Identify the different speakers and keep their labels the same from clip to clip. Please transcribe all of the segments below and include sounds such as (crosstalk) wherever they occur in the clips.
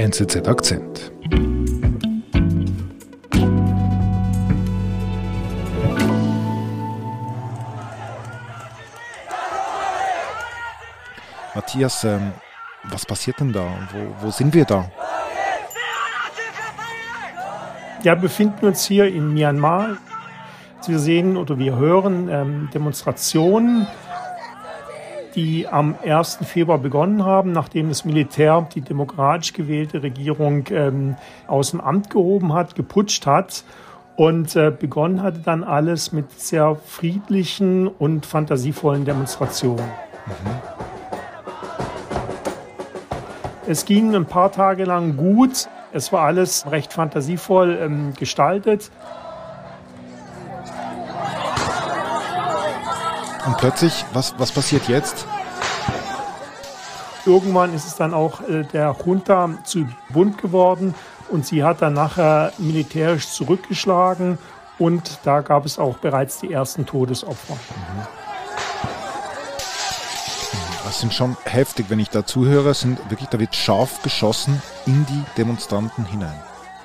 Speaker 1: NZZ Akzent. Matthias, ähm, was passiert denn da? Wo, wo sind wir da?
Speaker 2: Ja, befinden uns hier in Myanmar. Wir sehen oder wir hören ähm, Demonstrationen, die am 1. Februar begonnen haben, nachdem das Militär die demokratisch gewählte Regierung ähm, aus dem Amt gehoben hat, geputscht hat. Und äh, begonnen hatte dann alles mit sehr friedlichen und fantasievollen Demonstrationen. Mhm. Es ging ein paar Tage lang gut. Es war alles recht fantasievoll ähm, gestaltet.
Speaker 1: Und plötzlich, was, was passiert jetzt?
Speaker 2: Irgendwann ist es dann auch äh, der Junta zu bunt geworden und sie hat dann nachher militärisch zurückgeschlagen und da gab es auch bereits die ersten Todesopfer. Mhm.
Speaker 1: Das sind schon heftig, wenn ich da zuhöre, sind wirklich, da wird scharf geschossen in die Demonstranten hinein.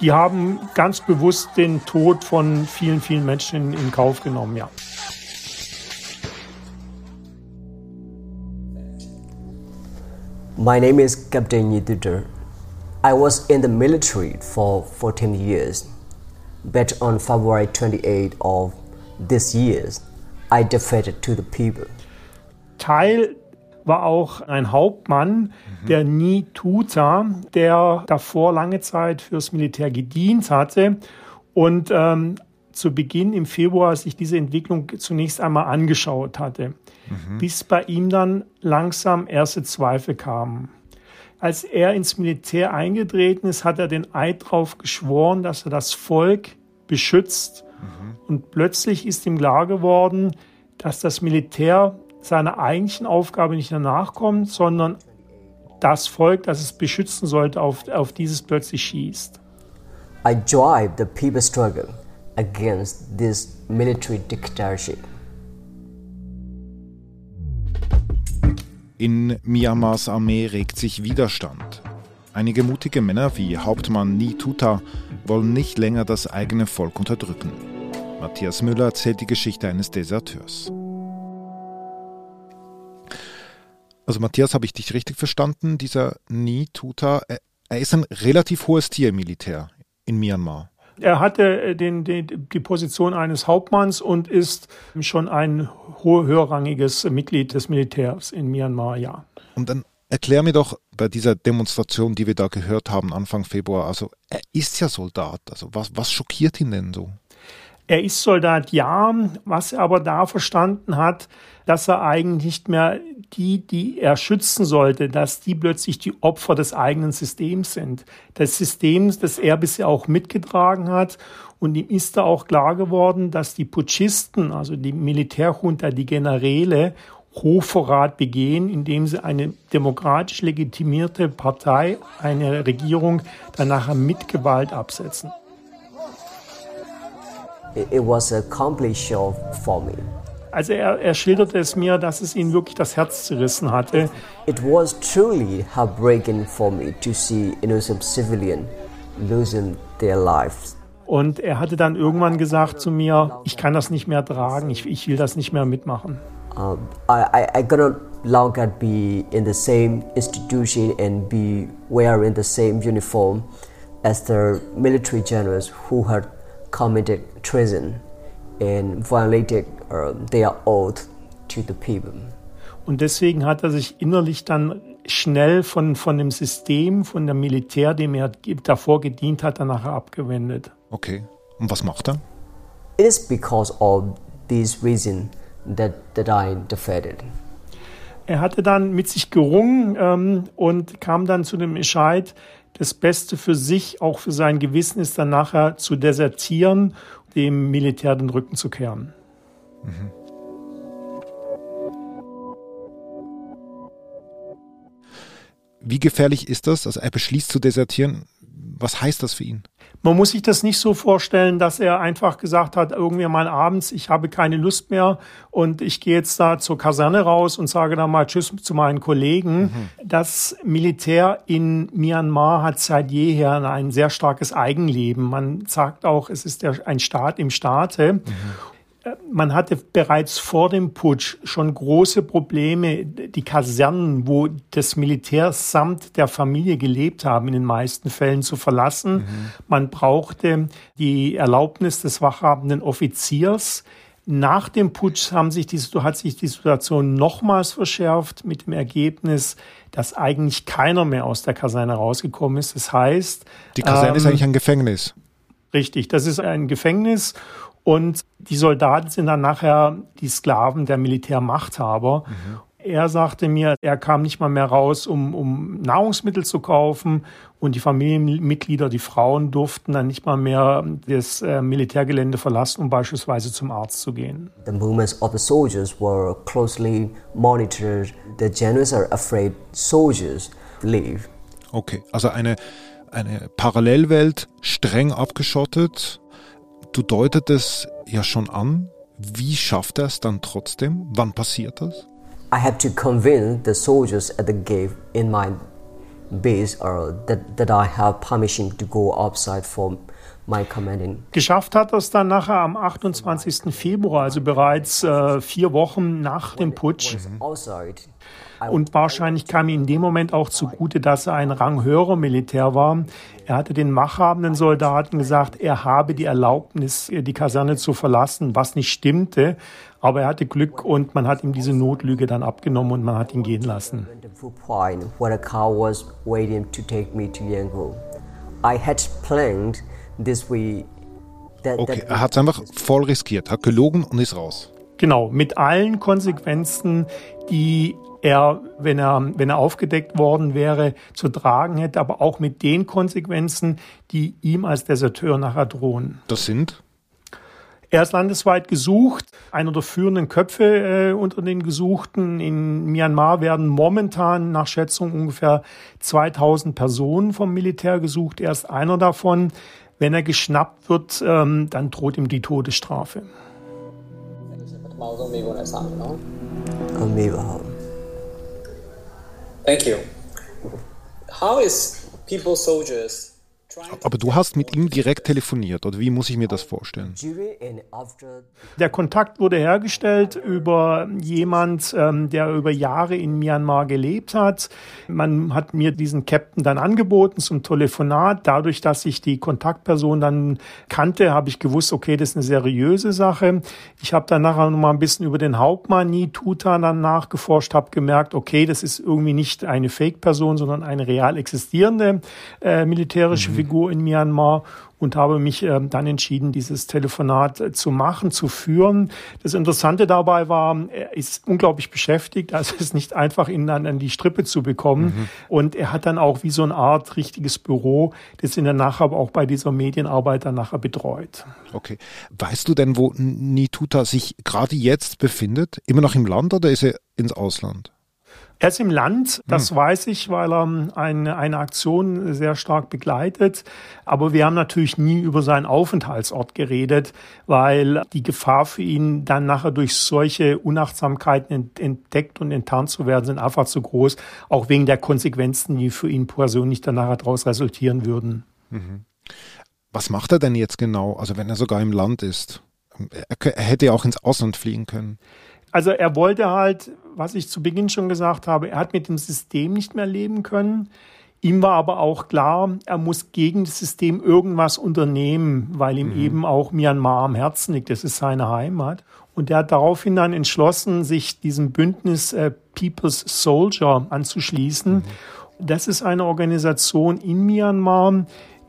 Speaker 2: Die haben ganz bewusst den Tod von vielen, vielen Menschen in, in Kauf genommen, ja.
Speaker 3: My name is Captain Yiduder. I was in the military for 14 years, but on February 28 of this year, I defected to the people.
Speaker 2: Teil war auch ein Hauptmann, mhm. der Ni Tuta, der davor lange Zeit fürs Militär gedient hatte und ähm, zu Beginn im Februar sich diese Entwicklung zunächst einmal angeschaut hatte, mhm. bis bei ihm dann langsam erste Zweifel kamen. Als er ins Militär eingetreten ist, hat er den Eid darauf geschworen, dass er das Volk beschützt. Mhm. Und plötzlich ist ihm klar geworden, dass das Militär seiner eigentlichen Aufgabe nicht mehr nachkommt, sondern das Volk, das es beschützen sollte, auf, auf dieses plötzlich schießt.
Speaker 3: I drive the people struggle against this military dictatorship.
Speaker 1: In Myanmars Armee regt sich Widerstand. Einige mutige Männer wie Hauptmann Ni Tuta wollen nicht länger das eigene Volk unterdrücken. Matthias Müller erzählt die Geschichte eines Deserteurs. Also Matthias, habe ich dich richtig verstanden? Dieser Ni Tuta, er ist ein relativ hohes Tier im Militär in Myanmar.
Speaker 2: Er hatte äh, den, den, die Position eines Hauptmanns und ist schon ein höherrangiges Mitglied des Militärs in Myanmar, ja.
Speaker 1: Und dann erklär mir doch bei dieser Demonstration, die wir da gehört haben Anfang Februar, also er ist ja Soldat, also was, was schockiert ihn denn so?
Speaker 2: Er ist Soldat, ja, was er aber da verstanden hat, dass er eigentlich nicht mehr die, die er schützen sollte, dass die plötzlich die Opfer des eigenen Systems sind. Des Systems, das er bisher auch mitgetragen hat. Und ihm ist da auch klar geworden, dass die Putschisten, also die Militärjunta, die Generäle, Hochverrat begehen, indem sie eine demokratisch legitimierte Partei, eine Regierung, dann nachher mit Gewalt absetzen
Speaker 3: it was a complete show for me.
Speaker 2: Also er, er schilderte es mir, dass es ihn wirklich das Herz zerrissen hatte.
Speaker 3: It was truly heartbreaking for me to see innocent civilians losing their lives.
Speaker 2: Und er hatte dann irgendwann gesagt zu mir, ich kann das nicht mehr tragen, ich, ich will das nicht mehr mitmachen.
Speaker 3: Um, I, I, I cannot longer be in the same institution and be wearing the same uniform as the military generals who had committed treason and violated uh, their oath to the people.
Speaker 2: Und deswegen hat er sich innerlich dann schnell von, von dem System, von dem Militär, dem er davor gedient hat, danach abgewendet.
Speaker 1: Okay. Und was macht er?
Speaker 3: It is because of this reason that, that I defeated.
Speaker 2: Er hatte dann mit sich gerungen ähm, und kam dann zu dem Entscheid, das Beste für sich, auch für sein Gewissen ist dann nachher zu desertieren, dem Militär den Rücken zu kehren. Mhm.
Speaker 1: Wie gefährlich ist das? Also er beschließt zu desertieren. Was heißt das für ihn?
Speaker 2: Man muss sich das nicht so vorstellen, dass er einfach gesagt hat, irgendwie mal abends, ich habe keine Lust mehr und ich gehe jetzt da zur Kaserne raus und sage dann mal Tschüss zu meinen Kollegen. Mhm. Das Militär in Myanmar hat seit jeher ein sehr starkes Eigenleben. Man sagt auch, es ist ein Staat im Staate. Mhm man hatte bereits vor dem Putsch schon große Probleme, die Kasernen, wo das Militär samt der Familie gelebt haben, in den meisten Fällen zu verlassen. Mhm. Man brauchte die Erlaubnis des wachhabenden Offiziers. Nach dem Putsch haben sich die, hat sich die Situation nochmals verschärft mit dem Ergebnis, dass eigentlich keiner mehr aus der Kaserne rausgekommen ist. Das heißt,
Speaker 1: die Kaserne ähm, ist eigentlich ein Gefängnis.
Speaker 2: Richtig, das ist ein Gefängnis und die Soldaten sind dann nachher die Sklaven der Militärmachthaber. Mhm. Er sagte mir, er kam nicht mal mehr raus, um, um Nahrungsmittel zu kaufen. Und die Familienmitglieder, die Frauen, durften dann nicht mal mehr das äh, Militärgelände verlassen, um beispielsweise zum Arzt zu gehen.
Speaker 3: The movements of the soldiers were closely monitored. The generals are afraid soldiers leave.
Speaker 1: Okay, also eine, eine Parallelwelt, streng abgeschottet Du deutetest ja schon an. Wie schafft er es dann trotzdem? Wann passiert das?
Speaker 3: I have to convince the soldiers at the gate in my base or that, that I have permission to go outside for.
Speaker 2: Geschafft hat es dann nachher am 28. Februar, also bereits äh, vier Wochen nach dem Putsch. Und wahrscheinlich kam ihm in dem Moment auch zugute, dass er ein ranghöherer Militär war. Er hatte den machthabenden Soldaten gesagt, er habe die Erlaubnis, die Kaserne zu verlassen, was nicht stimmte. Aber er hatte Glück und man hat ihm diese Notlüge dann abgenommen und man hat ihn gehen lassen.
Speaker 1: Okay, er hat es einfach voll riskiert, hat gelogen und ist raus.
Speaker 2: Genau, mit allen Konsequenzen, die er, wenn er, wenn er aufgedeckt worden wäre, zu tragen hätte, aber auch mit den Konsequenzen, die ihm als Deserteur nachher drohen.
Speaker 1: Das sind?
Speaker 2: Er ist landesweit gesucht, einer der führenden Köpfe äh, unter den Gesuchten. In Myanmar werden momentan nach Schätzung ungefähr 2000 Personen vom Militär gesucht. Er ist einer davon. Wenn er geschnappt wird, ähm, dann droht ihm die Todesstrafe.
Speaker 1: Thank you. How is people soldiers aber du hast mit ihm direkt telefoniert, oder wie muss ich mir das vorstellen?
Speaker 2: Der Kontakt wurde hergestellt über jemand, ähm, der über Jahre in Myanmar gelebt hat. Man hat mir diesen Captain dann angeboten zum Telefonat. Dadurch, dass ich die Kontaktperson dann kannte, habe ich gewusst, okay, das ist eine seriöse Sache. Ich habe dann nachher noch mal ein bisschen über den Hauptmann Nituta dann nachgeforscht, habe gemerkt, okay, das ist irgendwie nicht eine Fake-Person, sondern eine real existierende äh, militärische mhm. Figur in Myanmar und habe mich äh, dann entschieden, dieses Telefonat äh, zu machen, zu führen. Das Interessante dabei war, er ist unglaublich beschäftigt, also (laughs) es ist nicht einfach, ihn dann an die Strippe zu bekommen. Mhm. Und er hat dann auch wie so eine Art richtiges Büro, das ihn dann nachher auch bei dieser Medienarbeit dann nachher betreut.
Speaker 1: Okay. Weißt du denn, wo Nituta sich gerade jetzt befindet? Immer noch im Land oder ist er ins Ausland?
Speaker 2: Er ist im Land, das hm. weiß ich, weil er eine, eine Aktion sehr stark begleitet. Aber wir haben natürlich nie über seinen Aufenthaltsort geredet, weil die Gefahr für ihn dann nachher durch solche Unachtsamkeiten entdeckt und enttarnt zu werden, sind einfach zu groß, auch wegen der Konsequenzen, die für ihn persönlich danach daraus resultieren würden. Mhm.
Speaker 1: Was macht er denn jetzt genau, also wenn er sogar im Land ist? Er, er hätte ja auch ins Ausland fliegen können.
Speaker 2: Also er wollte halt, was ich zu Beginn schon gesagt habe, er hat mit dem System nicht mehr leben können. Ihm war aber auch klar, er muss gegen das System irgendwas unternehmen, weil ihm mhm. eben auch Myanmar am Herzen liegt. Das ist seine Heimat. Und er hat daraufhin dann entschlossen, sich diesem Bündnis äh, People's Soldier anzuschließen. Mhm. Das ist eine Organisation in Myanmar,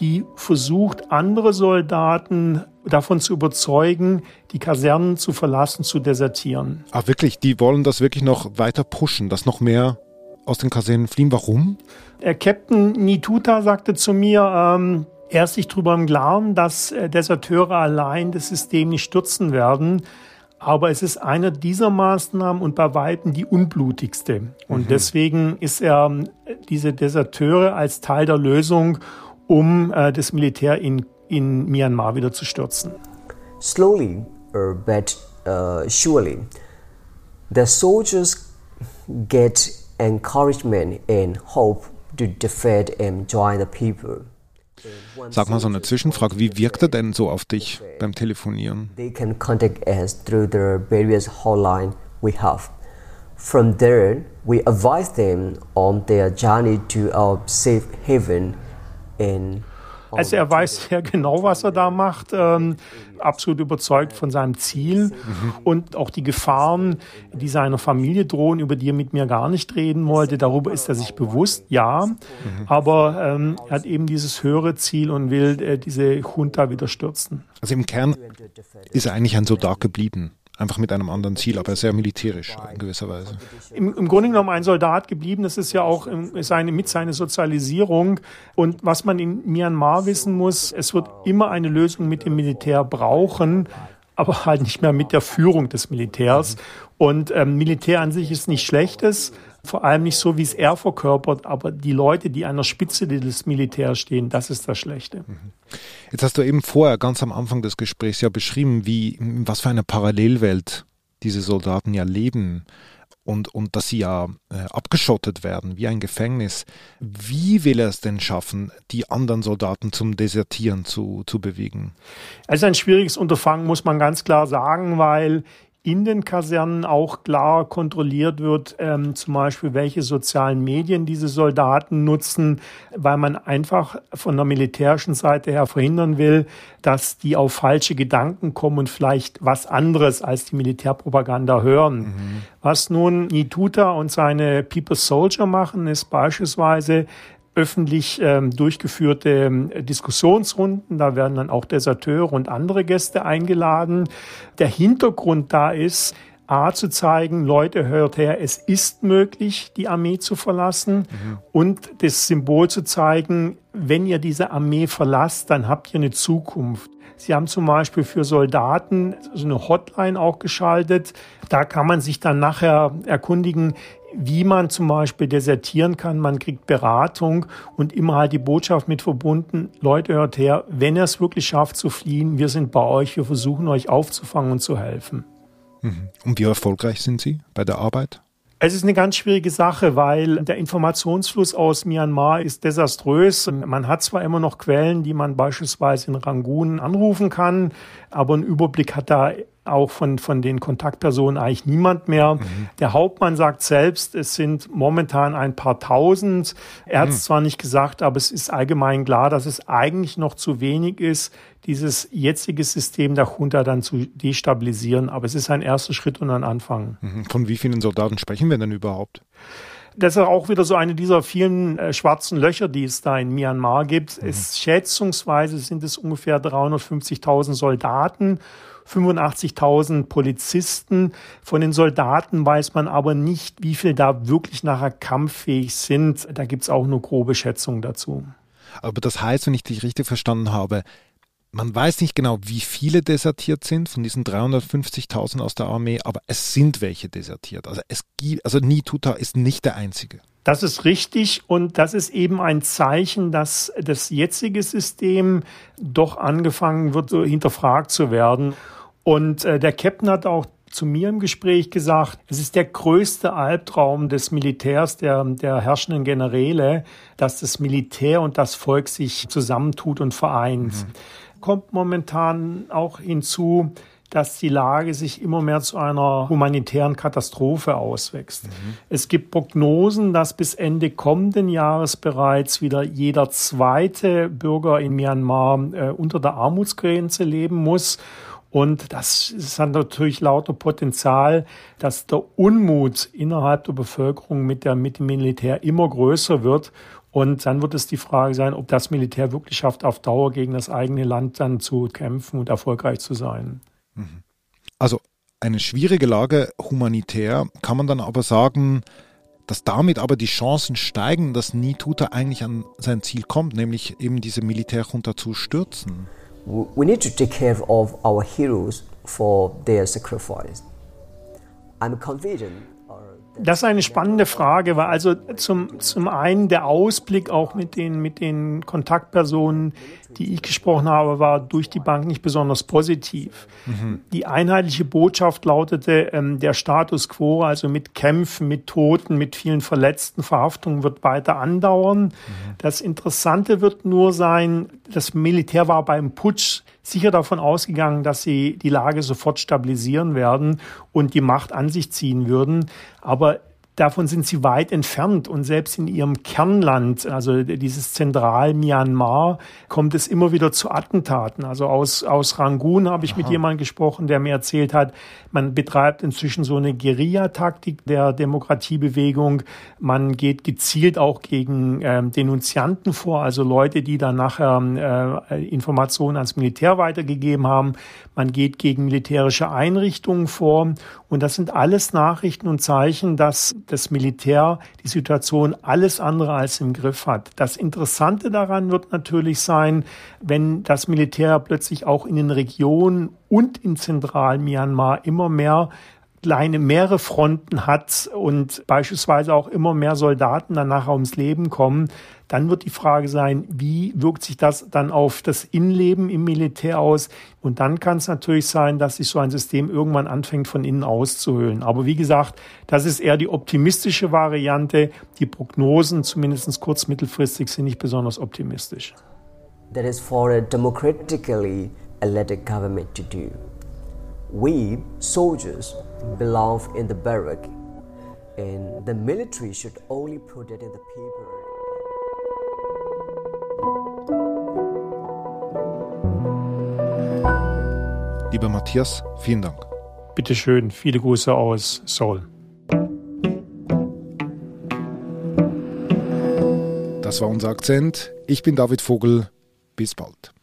Speaker 2: die versucht, andere Soldaten davon zu überzeugen, die Kasernen zu verlassen, zu desertieren.
Speaker 1: Ach wirklich, die wollen das wirklich noch weiter pushen, dass noch mehr aus den Kasernen fliehen. Warum?
Speaker 2: Der Captain Nituta sagte zu mir, ähm, er ist sich darüber im Klaren, dass äh, Deserteure allein das System nicht stürzen werden. Aber es ist eine dieser Maßnahmen und bei Weitem die unblutigste. Und mhm. deswegen ist er äh, diese Deserteure als Teil der Lösung um äh, das Militär in in Myanmar wieder zu stürzen.
Speaker 3: Slowly, uh, but uh, surely, the soldiers get encouragement and hope to defeat and join the people.
Speaker 1: Sag mal so eine Zwischenfrage, wie wirkt er denn so auf dich beim Telefonieren?
Speaker 3: They can contact us through the various hotline we have. From there, we advise them on their journey to our safe haven in
Speaker 2: also er weiß sehr genau, was er da macht, ähm, absolut überzeugt von seinem Ziel mhm. und auch die Gefahren, die seiner Familie drohen, über die er mit mir gar nicht reden wollte. Darüber ist er sich bewusst, ja, mhm. aber ähm, er hat eben dieses höhere Ziel und will äh, diese Junta wieder stürzen.
Speaker 1: Also im Kern ist er eigentlich ein Soldat geblieben einfach mit einem anderen Ziel, aber sehr militärisch in gewisser Weise.
Speaker 2: Im, im Grunde genommen ein Soldat geblieben, das ist ja auch seine, mit seiner Sozialisierung. Und was man in Myanmar wissen muss, es wird immer eine Lösung mit dem Militär brauchen, aber halt nicht mehr mit der Führung des Militärs. Und ähm, Militär an sich ist nicht schlechtes, vor allem nicht so, wie es er verkörpert, aber die Leute, die an der Spitze des Militärs stehen, das ist das Schlechte. Mhm.
Speaker 1: Jetzt hast du eben vorher ganz am Anfang des Gesprächs ja beschrieben, wie, was für eine Parallelwelt diese Soldaten ja leben und, und dass sie ja äh, abgeschottet werden, wie ein Gefängnis. Wie will er es denn schaffen, die anderen Soldaten zum Desertieren zu, zu bewegen?
Speaker 2: Es ist ein schwieriges Unterfangen, muss man ganz klar sagen, weil in den Kasernen auch klar kontrolliert wird, ähm, zum Beispiel welche sozialen Medien diese Soldaten nutzen, weil man einfach von der militärischen Seite her verhindern will, dass die auf falsche Gedanken kommen und vielleicht was anderes als die Militärpropaganda hören. Mhm. Was nun Nituta und seine People Soldier machen, ist beispielsweise öffentlich ähm, durchgeführte ähm, Diskussionsrunden. Da werden dann auch Deserteure und andere Gäste eingeladen. Der Hintergrund da ist, A zu zeigen, Leute, hört her, es ist möglich, die Armee zu verlassen mhm. und das Symbol zu zeigen, wenn ihr diese Armee verlasst, dann habt ihr eine Zukunft. Sie haben zum Beispiel für Soldaten so eine Hotline auch geschaltet. Da kann man sich dann nachher erkundigen, wie man zum Beispiel desertieren kann. Man kriegt Beratung und immer halt die Botschaft mit verbunden, Leute, hört her, wenn ihr es wirklich schafft zu fliehen, wir sind bei euch, wir versuchen euch aufzufangen und zu helfen.
Speaker 1: Mhm. Und wie erfolgreich sind Sie bei der Arbeit?
Speaker 2: Es ist eine ganz schwierige Sache, weil der Informationsfluss aus Myanmar ist desaströs. Man hat zwar immer noch Quellen, die man beispielsweise in Rangoon anrufen kann, aber einen Überblick hat da auch von, von den Kontaktpersonen eigentlich niemand mehr. Mhm. Der Hauptmann sagt selbst, es sind momentan ein paar tausend. Er hat es mhm. zwar nicht gesagt, aber es ist allgemein klar, dass es eigentlich noch zu wenig ist, dieses jetzige System der Junta dann zu destabilisieren. Aber es ist ein erster Schritt und ein Anfang.
Speaker 1: Mhm. Von wie vielen Soldaten sprechen wir denn überhaupt?
Speaker 2: Das ist auch wieder so eine dieser vielen äh, schwarzen Löcher, die es da in Myanmar gibt. Mhm. Es, schätzungsweise sind es ungefähr 350.000 Soldaten 85.000 Polizisten. Von den Soldaten weiß man aber nicht, wie viel da wirklich nachher kampffähig sind. Da gibt's auch nur grobe Schätzungen dazu.
Speaker 1: Aber das heißt, wenn ich dich richtig verstanden habe, man weiß nicht genau, wie viele desertiert sind von diesen 350.000 aus der Armee, aber es sind welche desertiert. Also es gibt, also Nituta ist nicht der einzige.
Speaker 2: Das ist richtig und das ist eben ein Zeichen, dass das jetzige System doch angefangen wird, so hinterfragt zu werden. Und äh, der Captain hat auch zu mir im Gespräch gesagt, es ist der größte Albtraum des Militärs, der, der herrschenden Generäle, dass das Militär und das Volk sich zusammentut und vereint. Mhm. Kommt momentan auch hinzu, dass die Lage sich immer mehr zu einer humanitären Katastrophe auswächst. Mhm. Es gibt Prognosen, dass bis Ende kommenden Jahres bereits wieder jeder zweite Bürger in Myanmar äh, unter der Armutsgrenze leben muss. Und das ist dann natürlich lauter Potenzial, dass der Unmut innerhalb der Bevölkerung mit, der, mit dem Militär immer größer wird. Und dann wird es die Frage sein, ob das Militär wirklich schafft, auf Dauer gegen das eigene Land dann zu kämpfen und erfolgreich zu sein.
Speaker 1: Mhm. Also eine schwierige Lage humanitär, kann man dann aber sagen, dass damit aber die Chancen steigen, dass Nituta eigentlich an sein Ziel kommt, nämlich eben diese Militärjunta zu stürzen.
Speaker 3: We need to take care of our heroes for their sacrifice. I'm convinced
Speaker 2: Das ist eine spannende Frage, weil also zum, zum einen der Ausblick auch mit den, mit den Kontaktpersonen, die ich gesprochen habe, war durch die Bank nicht besonders positiv. Mhm. Die einheitliche Botschaft lautete, ähm, der Status quo, also mit Kämpfen, mit Toten, mit vielen Verletzten, Verhaftungen wird weiter andauern. Mhm. Das Interessante wird nur sein, das Militär war beim Putsch sicher davon ausgegangen, dass sie die Lage sofort stabilisieren werden und die Macht an sich ziehen würden. Aber Davon sind sie weit entfernt und selbst in ihrem Kernland, also dieses Zentral-Myanmar, kommt es immer wieder zu Attentaten. Also aus, aus Rangoon habe ich Aha. mit jemandem gesprochen, der mir erzählt hat, man betreibt inzwischen so eine Guerilla-Taktik der Demokratiebewegung. Man geht gezielt auch gegen ähm, Denunzianten vor, also Leute, die dann nachher äh, Informationen ans Militär weitergegeben haben. Man geht gegen militärische Einrichtungen vor und das sind alles Nachrichten und Zeichen, dass das Militär die Situation alles andere als im Griff hat. Das Interessante daran wird natürlich sein, wenn das Militär plötzlich auch in den Regionen und in Zentral-Myanmar immer mehr kleine mehrere Fronten hat und beispielsweise auch immer mehr Soldaten danach ums Leben kommen, dann wird die Frage sein, wie wirkt sich das dann auf das Innenleben im Militär aus? Und dann kann es natürlich sein, dass sich so ein System irgendwann anfängt, von innen auszuhöhlen. Aber wie gesagt, das ist eher die optimistische Variante. Die Prognosen, zumindest kurz mittelfristig, sind nicht besonders optimistisch.
Speaker 3: That is for a democratically elected government to do. We, soldiers, belong in the barrack, and the military should only put it in the paper.
Speaker 1: Lieber Matthias, vielen Dank.
Speaker 2: Bitte schön, viele Grüße aus Seoul.
Speaker 1: Das war unser Akzent. Ich bin David Vogel. Bis bald.